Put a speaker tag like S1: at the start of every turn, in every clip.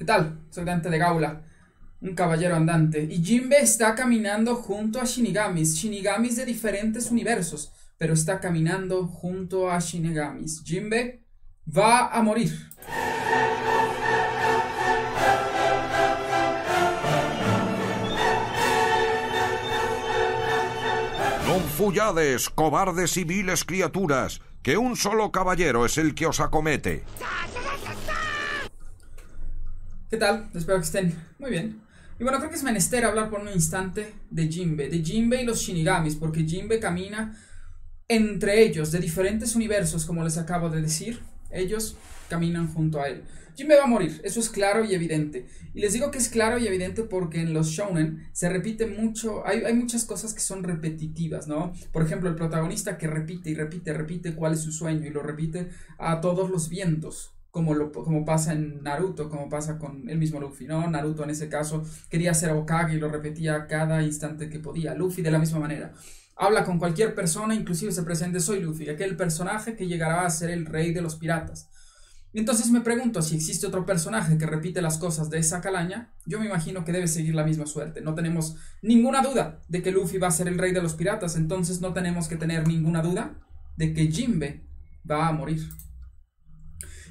S1: ¿Qué tal? Soy Dante de Gaula, un caballero andante. Y Jinbe está caminando junto a Shinigamis, Shinigamis de diferentes universos, pero está caminando junto a Shinigamis. Jinbe va a morir.
S2: No fullades, cobardes y viles criaturas, que un solo caballero es el que os acomete.
S1: ¿Qué tal? Espero que estén muy bien. Y bueno, creo que es menester hablar por un instante de Jinbe, de Jinbe y los Shinigamis, porque Jinbe camina entre ellos, de diferentes universos, como les acabo de decir. Ellos caminan junto a él. Jinbe va a morir, eso es claro y evidente. Y les digo que es claro y evidente porque en los shonen se repite mucho, hay, hay muchas cosas que son repetitivas, ¿no? Por ejemplo, el protagonista que repite y repite, repite cuál es su sueño y lo repite a todos los vientos como, como pasa en Naruto, como pasa con el mismo Luffy, ¿no? Naruto en ese caso quería ser Okage y lo repetía cada instante que podía. Luffy de la misma manera. Habla con cualquier persona, inclusive se presente, soy Luffy, aquel personaje que llegará a ser el rey de los piratas. Y entonces me pregunto si existe otro personaje que repite las cosas de esa calaña, yo me imagino que debe seguir la misma suerte. No tenemos ninguna duda de que Luffy va a ser el rey de los piratas, entonces no tenemos que tener ninguna duda de que Jinbe va a morir.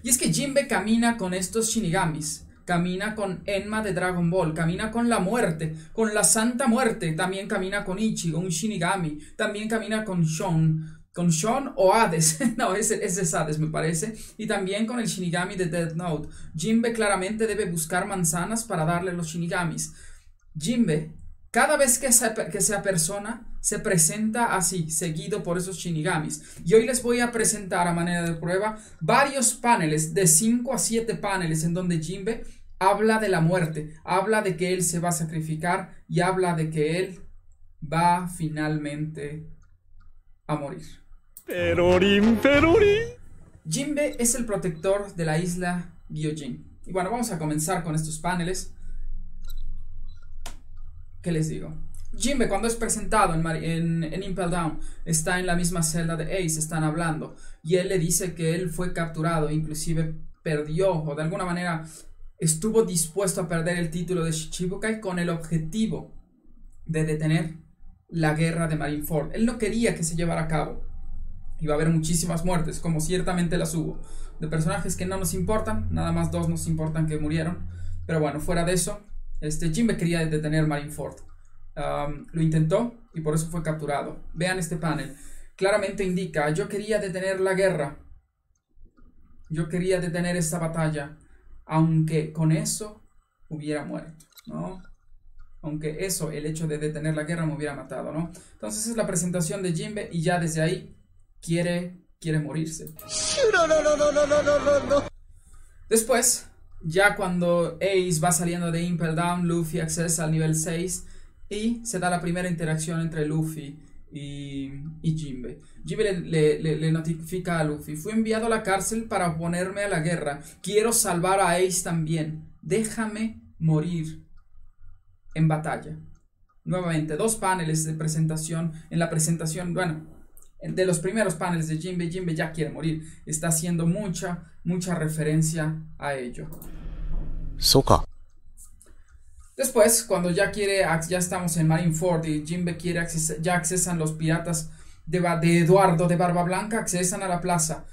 S1: Y es que Jinbe camina con estos Shinigamis, camina con Enma de Dragon Ball, camina con la muerte, con la Santa Muerte, también camina con Ichigo, un Shinigami, también camina con Shon, con Shon o Hades, no, ese, ese es Hades me parece, y también con el Shinigami de Death Note. Jinbe claramente debe buscar manzanas para darle los Shinigamis. Jinbe cada vez que esa, que persona se presenta así, seguido por esos shinigamis. Y hoy les voy a presentar a manera de prueba varios paneles, de 5 a 7 paneles, en donde Jinbe habla de la muerte, habla de que él se va a sacrificar y habla de que él va finalmente a morir.
S3: Perorín, perorín.
S1: Jinbe es el protector de la isla Gyojin. Y bueno, vamos a comenzar con estos paneles. ¿Qué les digo? Jinbe, cuando es presentado en, en, Impel Down, está en la misma celda de Ace, están hablando, y él le dice que él fue capturado, inclusive perdió, o de alguna manera estuvo dispuesto a perder el título de Shichibukai con el objetivo de detener la guerra de Marineford. Él no quería que se llevara a cabo. Iba a haber muchísimas muertes, como ciertamente las hubo, de personajes que no nos importan, nada más dos nos importan que murieron, pero bueno, fuera de eso, este, Jimbe quería detener Marineford. Um, lo intentó y por eso fue capturado. Vean este panel. Claramente indica, yo quería detener la guerra. Yo quería detener esta batalla. Aunque con eso hubiera muerto, ¿no? Aunque eso, el hecho de detener la guerra me hubiera matado, ¿no? Entonces es la presentación de Jimbe y ya desde ahí quiere, quiere morirse. No, no, no, no, no, no, no. Después, ya cuando Ace va saliendo de Impel Down, Luffy accesa al nivel 6 y se da la primera interacción entre Luffy y, y Jinbe. Jinbe le, le, notifica a Luffy, fui enviado a la cárcel para oponerme a la guerra, quiero salvar a Ace también, déjame morir en batalla. Nuevamente, dos paneles de presentación. En la presentación, bueno, de los primeros paneles de Jinbe, Jinbe ya quiere morir. Está haciendo mucha, mucha referencia a ello.
S3: Soka.
S1: Después, cuando ya quiere, ya estamos en Marineford y Jinbe quiere accesar, ya accesan los piratas de, de, Eduardo de Barba Blanca, accesan a la plaza,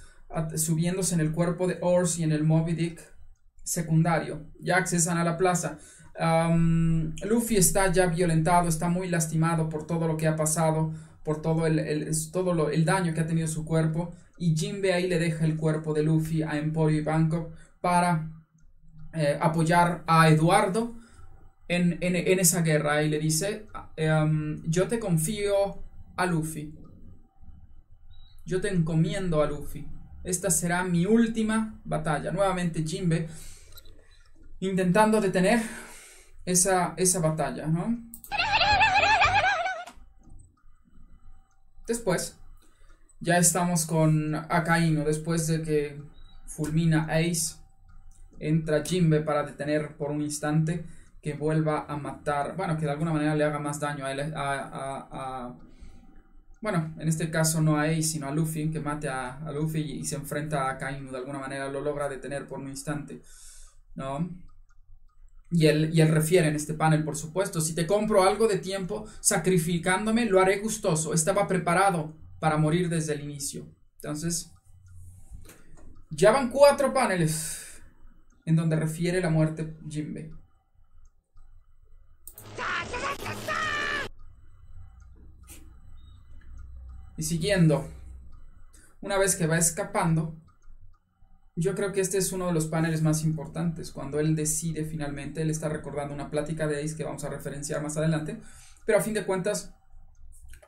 S1: subiéndose en el cuerpo de Ors y en el Moby Dick secundario. Ya accesan a la plaza. Luffy está ya violentado, está muy lastimado por todo lo que ha pasado por todo el, todo el daño que ha tenido su cuerpo. Y Jinbe ahí le deja el cuerpo de Luffy a Emporio y Bangkok para eh, apoyar a Eduardo en, esa guerra. Y le dice, em, yo te confío a Luffy. Yo te encomiendo a Luffy. Esta será mi última batalla. Nuevamente Jinbe intentando detener esa, esa batalla, ¿no? Después, ya estamos con Akainu. Después de que fulmina Ace, entra Jimbe para detener por un instante que vuelva a matar. Bueno, que de alguna manera le haga más daño a, él, a, bueno, en este caso no a Ace, sino a Luffy, que mate a, Luffy y, se enfrenta a Akainu. De alguna manera lo logra detener por un instante. ¿No? Y él, y él refiere en este panel, por supuesto, si te compro algo de tiempo sacrificándome, lo haré gustoso. Estaba preparado para morir desde el inicio. Entonces, ya van cuatro paneles en donde refiere la muerte Jinbe. Y siguiendo, una vez que va escapando, yo creo que este es uno de los paneles más importantes, cuando él decide finalmente, él está recordando una plática de Ace que vamos a referenciar más adelante, pero a fin de cuentas,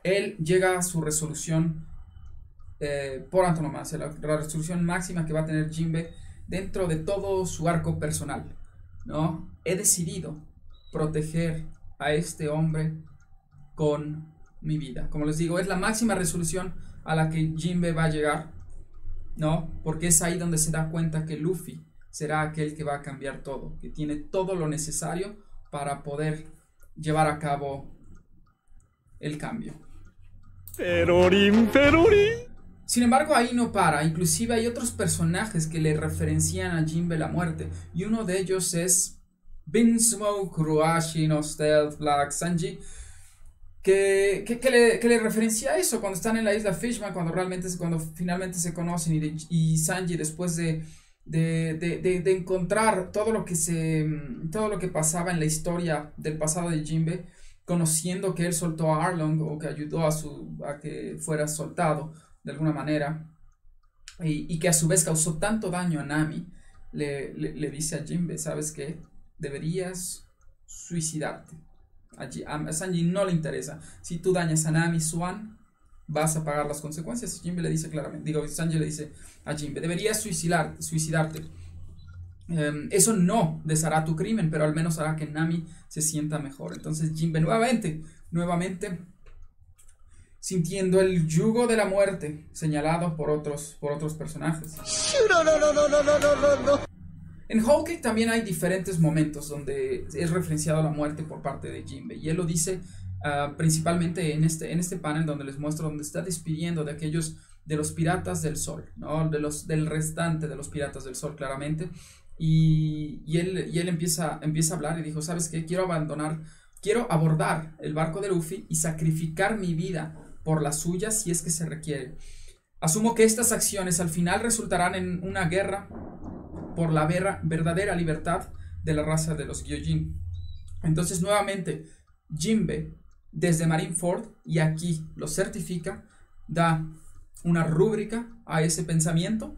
S1: él llega a su resolución eh, por antonomasia, la, resolución máxima que va a tener Jinbe dentro de todo su arco personal, ¿no? He decidido proteger a este hombre con mi vida. Como les digo, es la máxima resolución a la que Jinbe va a llegar ¿no? Porque es ahí donde se da cuenta que Luffy será aquel que va a cambiar todo, que tiene todo lo necesario para poder llevar a cabo el cambio.
S3: Perorín, perorín.
S1: Sin embargo, ahí no para. Inclusive hay otros personajes que le referencian a Jinbe la muerte. Y uno de ellos es Binsmoke, Ruashi, Nostel, Black, Sanji, que, que, le, que, le, referencia a eso cuando están en la isla Fishman, cuando realmente cuando finalmente se conocen y, y Sanji después de, de, de, de, encontrar todo lo que se todo lo que pasaba en la historia del pasado de Jinbe, conociendo que él soltó a Arlong o que ayudó a su a que fuera soltado de alguna manera y, y que a su vez causó tanto daño a Nami, le, le, le dice a Jinbe, ¿sabes qué? Deberías suicidarte a, Sanji no le interesa. Si tú dañas a Nami Swan, vas a pagar las consecuencias. Jinbe le dice claramente, digo, Sanji le dice a Jinbe, deberías suicidar, suicidarte. Um, eso no deshará tu crimen, pero al menos hará que Nami se sienta mejor. Entonces Jinbe nuevamente, nuevamente sintiendo el yugo de la muerte señalado por otros, por otros personajes.
S3: No, no, no, no, no, no, no, no.
S1: En Whole también hay diferentes momentos donde es referenciado la muerte por parte de Jinbe y él lo dice uh, principalmente en este, en este panel donde les muestro donde está despidiendo de aquellos de los piratas del sol, ¿no? de los, del restante de los piratas del sol claramente y, y, él, y él empieza, empieza a hablar y dijo, ¿sabes qué? Quiero abandonar, quiero abordar el barco de Luffy y sacrificar mi vida por la suya si es que se requiere. Asumo que estas acciones al final resultarán en una guerra por la verdadera libertad de la raza de los Gyojin. Entonces, nuevamente, Jinbe, desde Marineford, y aquí lo certifica, da una rúbrica a ese pensamiento,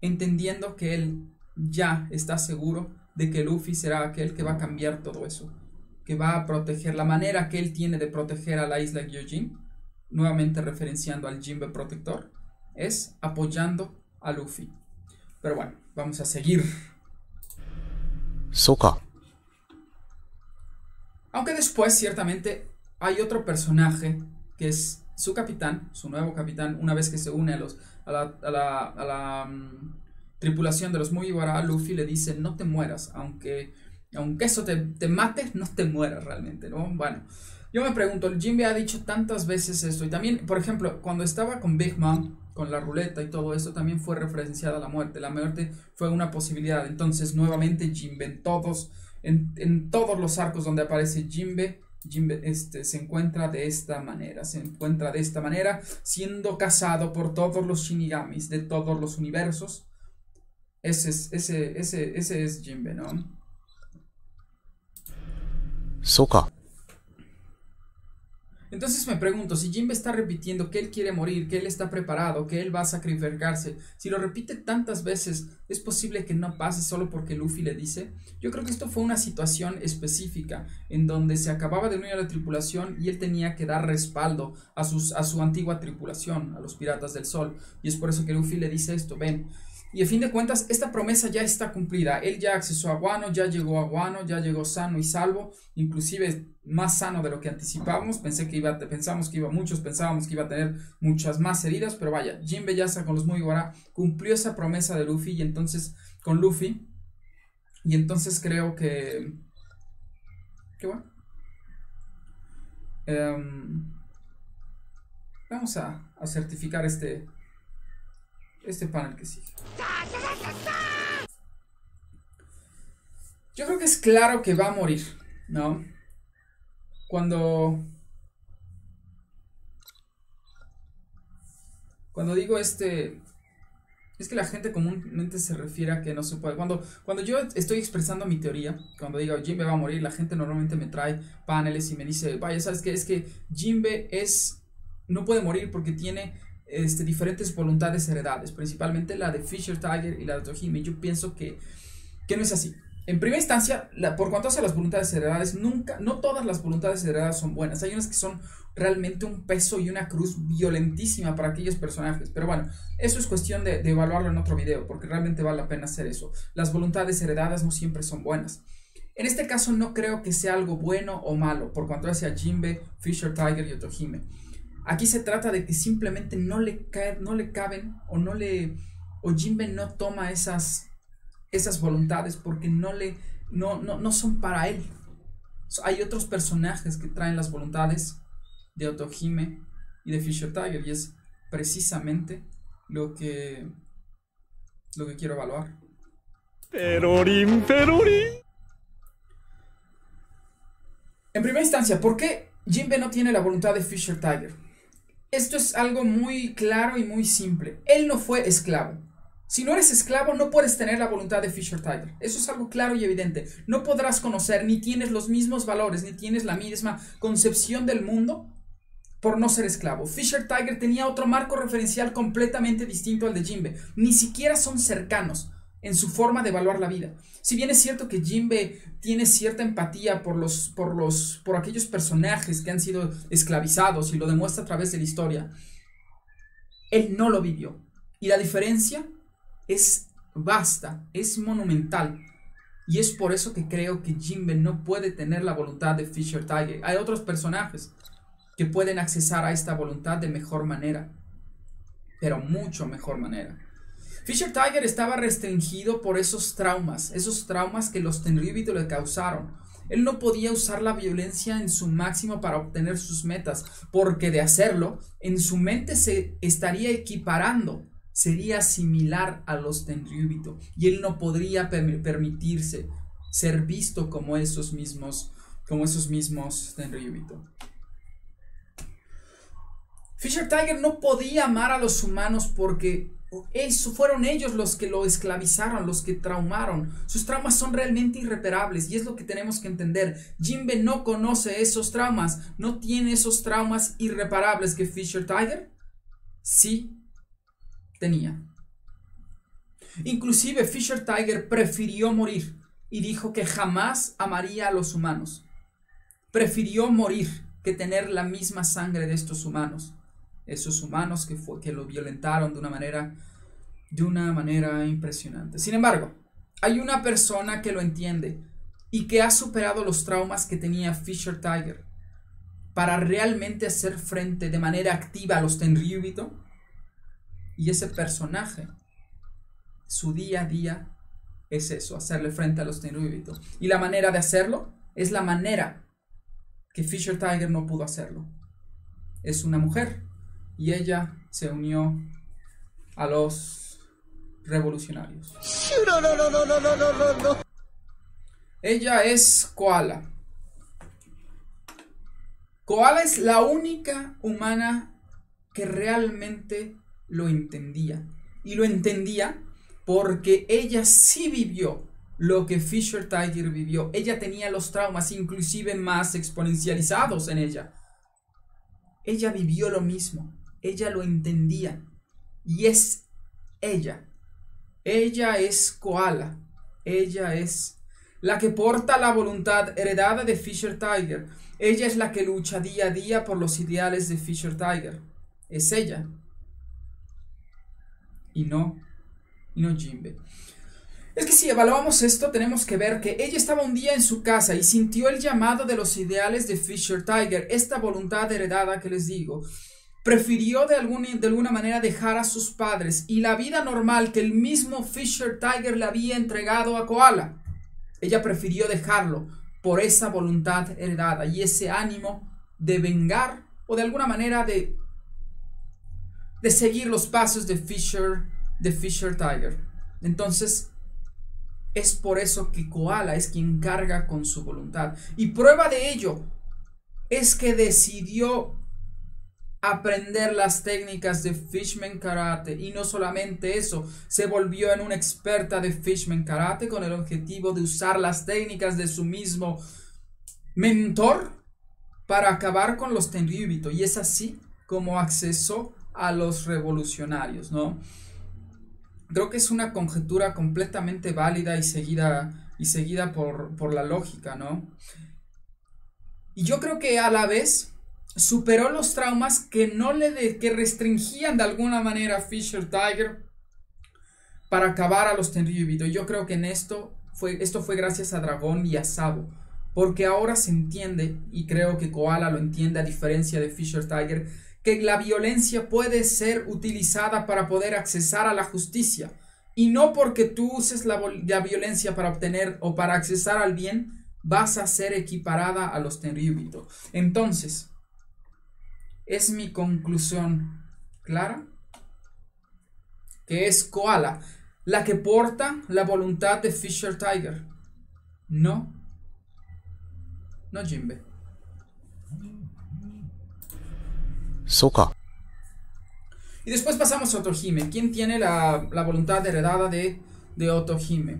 S1: entendiendo que él ya está seguro de que Luffy será aquel que va a cambiar todo eso, que va a proteger la manera que él tiene de proteger a la isla Gyojin, nuevamente referenciando al Jinbe protector, es apoyando a Luffy. Pero bueno, vamos a seguir.
S3: Soka.
S1: Aunque después, ciertamente, hay otro personaje que es su capitán, su nuevo capitán, una vez que se une a, los, a la, a la, a la um, tripulación de los Mugiwara, Luffy le dice, no te mueras, aunque, aunque eso te, te mate, no te mueras realmente, ¿no? Bueno, yo me pregunto, Jimbe ha dicho tantas veces esto, y también, por ejemplo, cuando estaba con Big Mom, con la ruleta y todo esto, también fue referenciada la muerte. La muerte fue una posibilidad. Entonces, nuevamente, Jimbe en todos, en, en todos los arcos donde aparece Jimbe, Jimbe este, se encuentra de esta manera, se encuentra de esta manera, siendo cazado por todos los Shinigamis de todos los universos. Ese es, ese, ese, ese es Jimbe, ¿no?
S3: Soka.
S1: Entonces me pregunto, si Jinbe está repitiendo que él quiere morir, que él está preparado, que él va a sacrificarse, si lo repite tantas veces, ¿es posible que no pase solo porque Luffy le dice? Yo creo que esto fue una situación específica en donde se acababa de unir a la tripulación y él tenía que dar respaldo a, sus, a su antigua tripulación, a los piratas del sol. Y es por eso que Luffy le dice esto, ven, y a fin de cuentas, esta promesa ya está cumplida. Él ya accesó a Guano, ya llegó a Guano, ya llegó sano y salvo, inclusive más sano de lo que anticipábamos. Pensé que iba, pensamos que iba, muchos pensábamos que iba a tener muchas más heridas, pero vaya, Jinbe Yasa con los Mugiwara cumplió esa promesa de Luffy y entonces, con Luffy, y entonces creo que, qué bueno. Um, vamos a certificar este, este panel que sigue. Yo creo que es claro que va a morir, ¿no? Cuando... Cuando digo este... Es que la gente comúnmente se refiere a que no se puede. Cuando, cuando yo estoy expresando mi teoría, cuando digo Jimbe va a morir, la gente normalmente me trae paneles y me dice, vaya, ¿sabes qué? Es que Jimbe es... No puede morir porque tiene este, diferentes voluntades heredadas, principalmente la de Fisher Tiger y la de Tohime. Yo pienso que, que no es así. En primera instancia, por cuanto hace las voluntades heredadas, nunca, no todas las voluntades heredadas son buenas. Hay unas que son realmente un peso y una cruz violentísima para aquellos personajes. Pero bueno, eso es cuestión de, evaluarlo en otro video, porque realmente vale la pena hacer eso. Las voluntades heredadas no siempre son buenas. En este caso no creo que sea algo bueno o malo, por cuanto hace a Jimbe, Fisher Tiger y Otohime. Aquí se trata de que simplemente no le, no le caben o no le... o Jimbe no toma esas esas voluntades porque no le no, no, son para él. Hay otros personajes que traen las voluntades de Otohime y de Fisher Tiger y es precisamente lo que lo que quiero evaluar.
S3: Perorín, perorín.
S1: En primera instancia, ¿por qué Jinbe no tiene la voluntad de Fisher Tiger? Esto es algo muy claro y muy simple. Él no fue esclavo. Si no eres esclavo, no puedes tener la voluntad de Fisher Tiger. Eso es algo claro y evidente. No podrás conocer, ni tienes los mismos valores, ni tienes la misma concepción del mundo por no ser esclavo. Fisher Tiger tenía otro marco referencial completamente distinto al de Jimbe. Ni siquiera son cercanos en su forma de evaluar la vida. Si bien es cierto que Jimbe tiene cierta empatía por los, por los, por aquellos personajes que han sido esclavizados y lo demuestra a través de la historia, él no lo vivió. Y la diferencia es vasta, es monumental. Y es por eso que creo que Jinbe no puede tener la voluntad de Fisher Tiger. Hay otros personajes que pueden accesar a esta voluntad de mejor manera, pero mucho mejor manera. Fisher Tiger estaba restringido por esos traumas, esos traumas que los Tenryubito le causaron. Él no podía usar la violencia en su máximo para obtener sus metas, porque de hacerlo, en su mente se estaría equiparando sería similar a los Tenryubito y él no podría permitirse ser visto como esos mismos como esos mismos Tenryubito. Fisher Tiger no podía amar a los humanos porque eso fueron ellos los que lo esclavizaron, los que traumaron. Sus traumas son realmente irreparables y es lo que tenemos que entender. Jimbe no conoce esos traumas, no tiene esos traumas irreparables que Fisher Tiger sí tenía. Inclusive Fisher Tiger prefirió morir y dijo que jamás amaría a los humanos. Prefirió morir que tener la misma sangre de estos humanos. Esos humanos que, fue, que lo violentaron de una manera de una manera impresionante. Sin embargo, hay una persona que lo entiende y que ha superado los traumas que tenía Fisher Tiger para realmente hacer frente de manera activa a los Tenryubito y ese personaje, su día a día es eso, hacerle frente a los Tenryubito. Y la manera de hacerlo es la manera que Fisher Tiger no pudo hacerlo. Es una mujer y ella se unió a los revolucionarios.
S3: No, no, no, no, no, no, no.
S1: Ella es Koala. Koala es la única humana que realmente lo entendía. Y lo entendía porque ella sí vivió lo que Fisher Tiger vivió. Ella tenía los traumas inclusive más exponencializados en ella. Ella vivió lo mismo. Ella lo entendía. Y es ella. Ella es Koala. Ella es la que porta la voluntad heredada de Fisher Tiger. Ella es la que lucha día a día por los ideales de Fisher Tiger. Es ella y no, y no Jimbe. Es que si evaluamos esto, tenemos que ver que ella estaba un día en su casa y sintió el llamado de los ideales de Fisher Tiger, esta voluntad heredada que les digo. Prefirió de, alguna, de alguna manera dejar a sus padres y la vida normal que el mismo Fisher Tiger le había entregado a Koala. Ella prefirió dejarlo por esa voluntad heredada y ese ánimo de vengar o de alguna manera de de seguir los pasos de Fisher, de Fisher Tiger. Entonces, Es por eso que Koala es quien carga con su voluntad. Y prueba de ello es que decidió aprender las técnicas de Fishman Karate y no solamente eso, se volvió en una experta de Fishman Karate con el objetivo de usar las técnicas de su mismo mentor para acabar con los Tenryubito y es así como accesó a los revolucionarios, ¿no? Creo que es una conjetura completamente válida y seguida, y seguida por, por la lógica, ¿no? Y yo creo que a la vez superó los traumas que no le que restringían de alguna manera a Fisher Tiger para acabar a los Tenryubito. Yo creo que en esto fue, esto fue gracias a Dragón y a Sabo. Porque ahora se entiende, y creo que Koala lo entiende a diferencia de Fisher Tiger, que la violencia puede ser utilizada para poder accesar a la justicia. Y no porque tú uses la, la violencia para obtener o para accesar al bien, vas a ser equiparada a los Tenryubito. Entonces, es mi conclusión clara, que es Koala, la que porta la voluntad de Fisher Tiger, no, no Jimbe.
S4: Soka.
S1: Y después pasamos a Otohime. ¿Quién tiene la, la voluntad heredada de, de Otohime?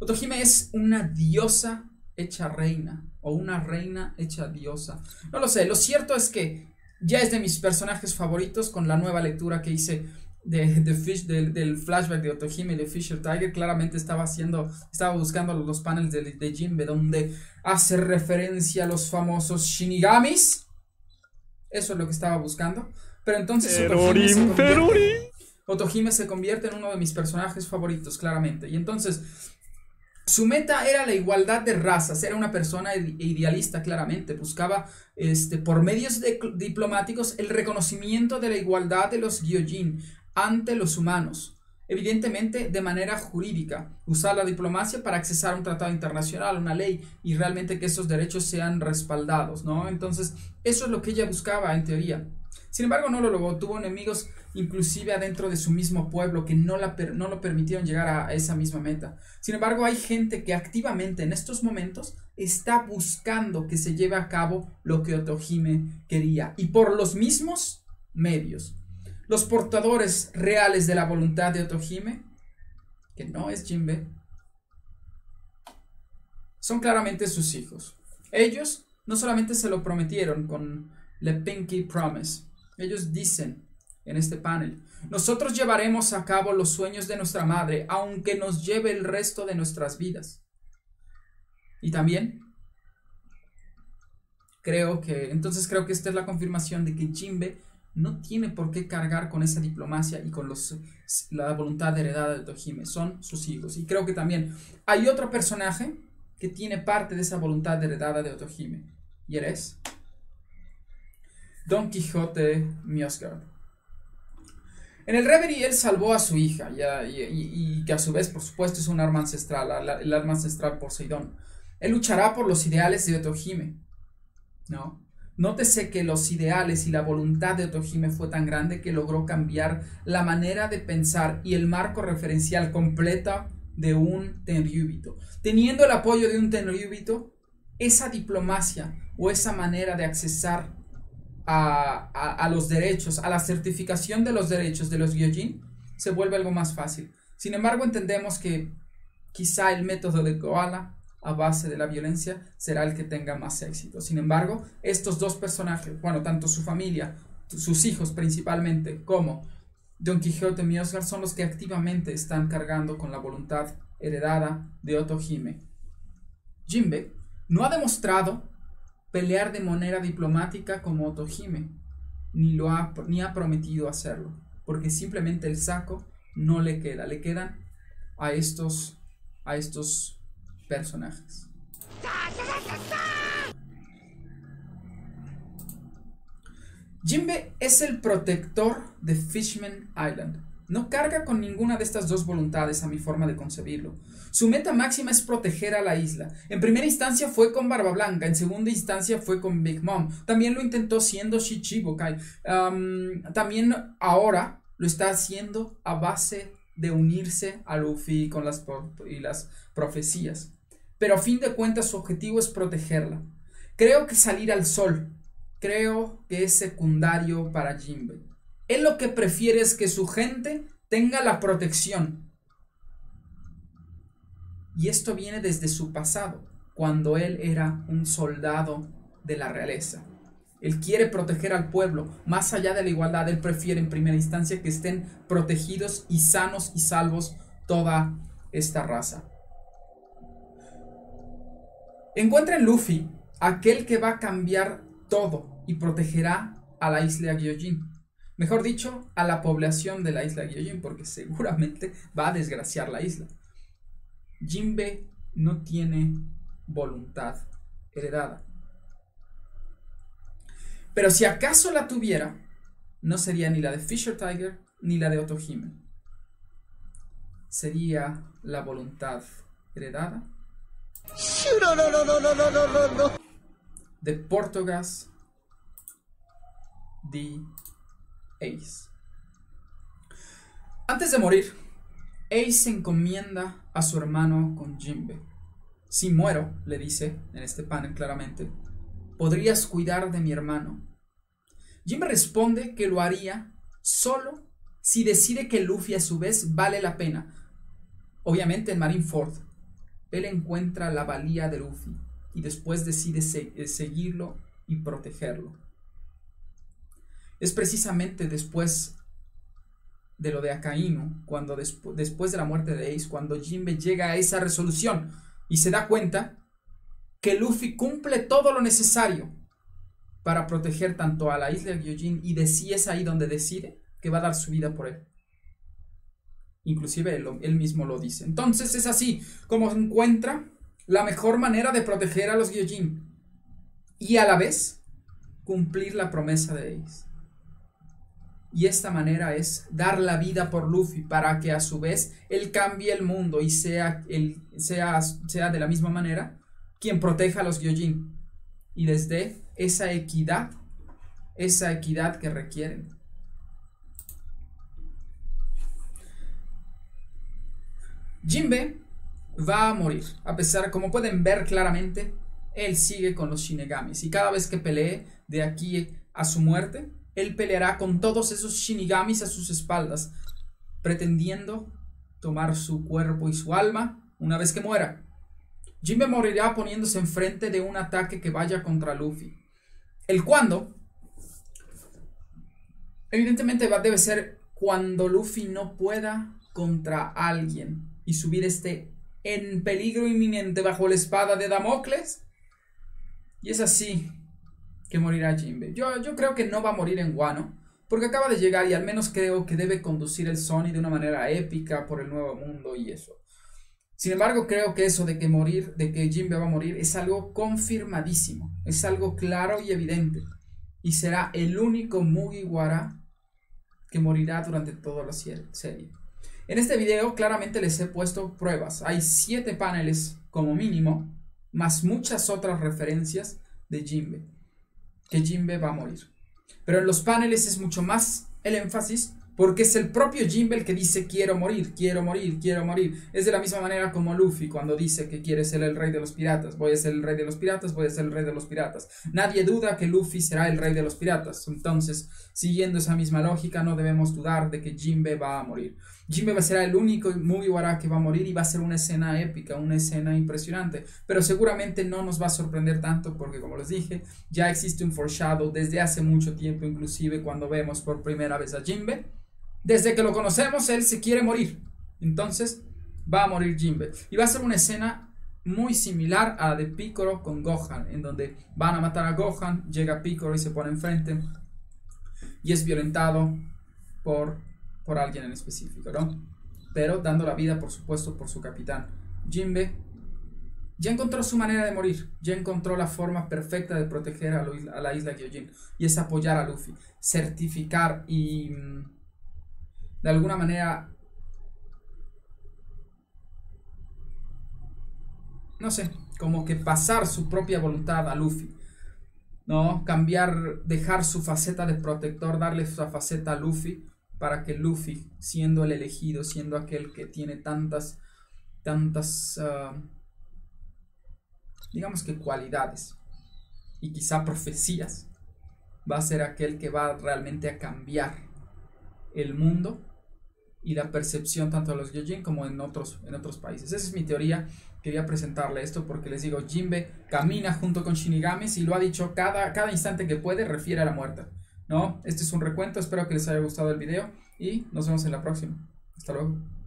S1: Otohime es una diosa hecha reina o una reina hecha diosa. No lo sé, lo cierto es que ya es de mis personajes favoritos con la nueva lectura que hice de, de Fish, del, del, flashback de Otohime de Fisher Tiger. Claramente estaba haciendo, estaba buscando los paneles de, de Jinbe donde hace referencia a los famosos Shinigamis. Eso es lo que estaba buscando. Pero entonces Otohime se, convierte, Otohime se convierte en uno de mis personajes favoritos, claramente. Y entonces su meta era la igualdad de razas, era una persona idealista claramente, buscaba este, por medios diplomáticos el reconocimiento de la igualdad de los Gyojin ante los humanos, evidentemente de manera jurídica, usar la diplomacia para accesar a un tratado internacional, una ley y realmente que esos derechos sean respaldados, ¿no? Entonces, eso es lo que ella buscaba en teoría. Sin embargo, no lo logró, tuvo enemigos inclusive adentro de su mismo pueblo que no, la no lo permitieron llegar a esa misma meta. Sin embargo, hay gente que activamente en estos momentos está buscando que se lleve a cabo lo que Otohime quería y por los mismos medios. Los portadores reales de la voluntad de Otohime, que no es Jinbe, son claramente sus hijos. Ellos no solamente se lo prometieron con The Pinky Promise, ellos dicen en este panel. Nosotros llevaremos a cabo los sueños de nuestra madre, aunque nos lleve el resto de nuestras vidas. Y también creo que, entonces creo que esta es la confirmación de que Jimbe no tiene por qué cargar con esa diplomacia y con los, la voluntad heredada de Tojime, son sus hijos. Y creo que también hay otro personaje que tiene parte de esa voluntad heredada de Otohime, y eres Don Quijote Miosgar. En el Reverie él salvó a su hija, y, que a su vez, por supuesto, es un arma ancestral, el arma ancestral Poseidón. Él luchará por los ideales de Otohime. ¿No? Nótese que los ideales y la voluntad de Otohime fue tan grande que logró cambiar la manera de pensar y el marco referencial completa de un Tenryubito. Teniendo el apoyo de un Tenryubito, esa diplomacia o esa manera de accesar a, los derechos, a la certificación de los derechos de los Gyojin, se vuelve algo más fácil. Sin embargo, entendemos que quizá el método de Koala a base de la violencia será el que tenga más éxito. Sin embargo, estos dos personajes, bueno, tanto su familia, sus hijos principalmente, como Don Quijote y Oscar son los que activamente están cargando con la voluntad heredada de Otohime. Jinbe no ha demostrado pelear de manera diplomática como Otohime, ni, lo ha, ni ha prometido hacerlo, porque simplemente el saco no le queda, le quedan a estos, a estos personajes. Jimbe es el protector de Fishman Island. No carga con ninguna de estas dos voluntades a mi forma de concebirlo. Su meta máxima es proteger a la isla. En primera instancia fue con Barba Blanca, en segunda instancia fue con Big Mom. También lo intentó siendo Shichibukai. también ahora lo está haciendo a base de unirse a Luffy con las, y las profecías. Pero a fin de cuentas su objetivo es protegerla. Creo que salir al sol, creo que es secundario para Jinbe. Él lo que prefiere es que su gente tenga la protección. Y esto viene desde su pasado, cuando él era un soldado de la realeza. Él quiere proteger al pueblo. Más allá de la igualdad, él prefiere en primera instancia que estén protegidos y sanos y salvos toda esta raza. Encuentra en Luffy aquel que va a cambiar todo y protegerá a la isla Gyojin. Mejor dicho, a la población de la isla Gyojin, porque seguramente va a desgraciar la isla. Jinbe no tiene voluntad heredada. Pero si acaso la tuviera, no sería ni la de Fisher Tiger ni la de Otohime. Sería la voluntad heredada de Portogas de Ace. Antes de morir, Ace se encomienda a su hermano con Jimbe. Si muero, le dice en este panel claramente, podrías cuidar de mi hermano. Jimbe responde que lo haría solo si decide que Luffy a su vez vale la pena. Obviamente en Marineford, él encuentra la valía de Luffy y después decide eh, seguirlo y protegerlo. Es precisamente después de lo de Akainu, cuando después de la muerte de Ace, cuando Jinbe llega a esa resolución y se da cuenta que Luffy cumple todo lo necesario para proteger tanto a la isla de Gyojin y de si es ahí donde decide que va a dar su vida por él. Inclusive él, él, mismo lo dice. Entonces es así como encuentra la mejor manera de proteger a los Gyojin y a la vez cumplir la promesa de Ace. Y esta manera es dar la vida por Luffy para que a su vez él cambie el mundo y sea, el, sea, sea de la misma manera quien proteja a los Gyojin y les dé esa equidad, esa equidad que requieren. Jinbe va a morir, a pesar, como pueden ver claramente, él sigue con los Shinigamis y cada vez que pelee de aquí a su muerte, él peleará con todos esos shinigamis a sus espaldas, pretendiendo tomar su cuerpo y su alma una vez que muera. Jinbe morirá poniéndose enfrente de un ataque que vaya contra Luffy. El cuándo, evidentemente va, debe ser cuando Luffy no pueda contra alguien y su vida esté en peligro inminente bajo la espada de Damocles. Y es así que morirá Jinbe. Yo, yo creo que no va a morir en Guano, porque acaba de llegar y al menos creo que debe conducir el Sony de una manera épica por el nuevo mundo y eso. Sin embargo, creo que eso de que morir, de que Jinbe va a morir, es algo confirmadísimo, es algo claro y evidente. Y será el único Mugiwara que morirá durante toda la serie. En este video claramente les he puesto pruebas. Hay siete paneles como mínimo, más muchas otras referencias de Jinbe que Jinbe va a morir. Pero en los paneles es mucho más el énfasis porque es el propio Jinbe el que dice quiero morir, quiero morir, quiero morir. Es de la misma manera como Luffy cuando dice que quiere ser el rey de los piratas. Voy a ser el rey de los piratas, voy a ser el rey de los piratas. Nadie duda que Luffy será el rey de los piratas. Entonces, siguiendo esa misma lógica, no debemos dudar de que Jinbe va a morir. Jinbe va a ser el único Mugiwara que va a morir y va a ser una escena épica, una escena impresionante. Pero seguramente no nos va a sorprender tanto porque, como les dije, ya existe un foreshadow desde hace mucho tiempo, inclusive cuando vemos por primera vez a Jinbe desde que lo conocemos, él se quiere morir. Entonces, va a morir Jinbe. Y va a ser una escena muy similar a la de Piccolo con Gohan, en donde van a matar a Gohan, llega Piccolo y se pone enfrente. Y es violentado por, por alguien en específico, ¿no? Pero dando la vida, por supuesto, por su capitán. Jinbe ya encontró su manera de morir, ya encontró la forma perfecta de proteger a, la isla Gyojin, y es apoyar a Luffy, certificar y mm, de alguna manera, no sé, como que pasar su propia voluntad a Luffy. ¿No? Cambiar, dejar su faceta de protector, darle su faceta a Luffy para que Luffy, siendo el elegido, siendo aquel que tiene tantas, tantas, ah, digamos que cualidades y quizá profecías, va a ser aquel que va realmente a cambiar el mundo y la percepción tanto de los Gyojin como en otros, en otros países. Esa es mi teoría. Quería presentarle esto porque les digo, Jinbe camina junto con Shinigamis y lo ha dicho cada, cada instante que puede refiere a la muerte. ¿No? Este es un recuento, espero que les haya gustado el video y nos vemos en la próxima. Hasta luego.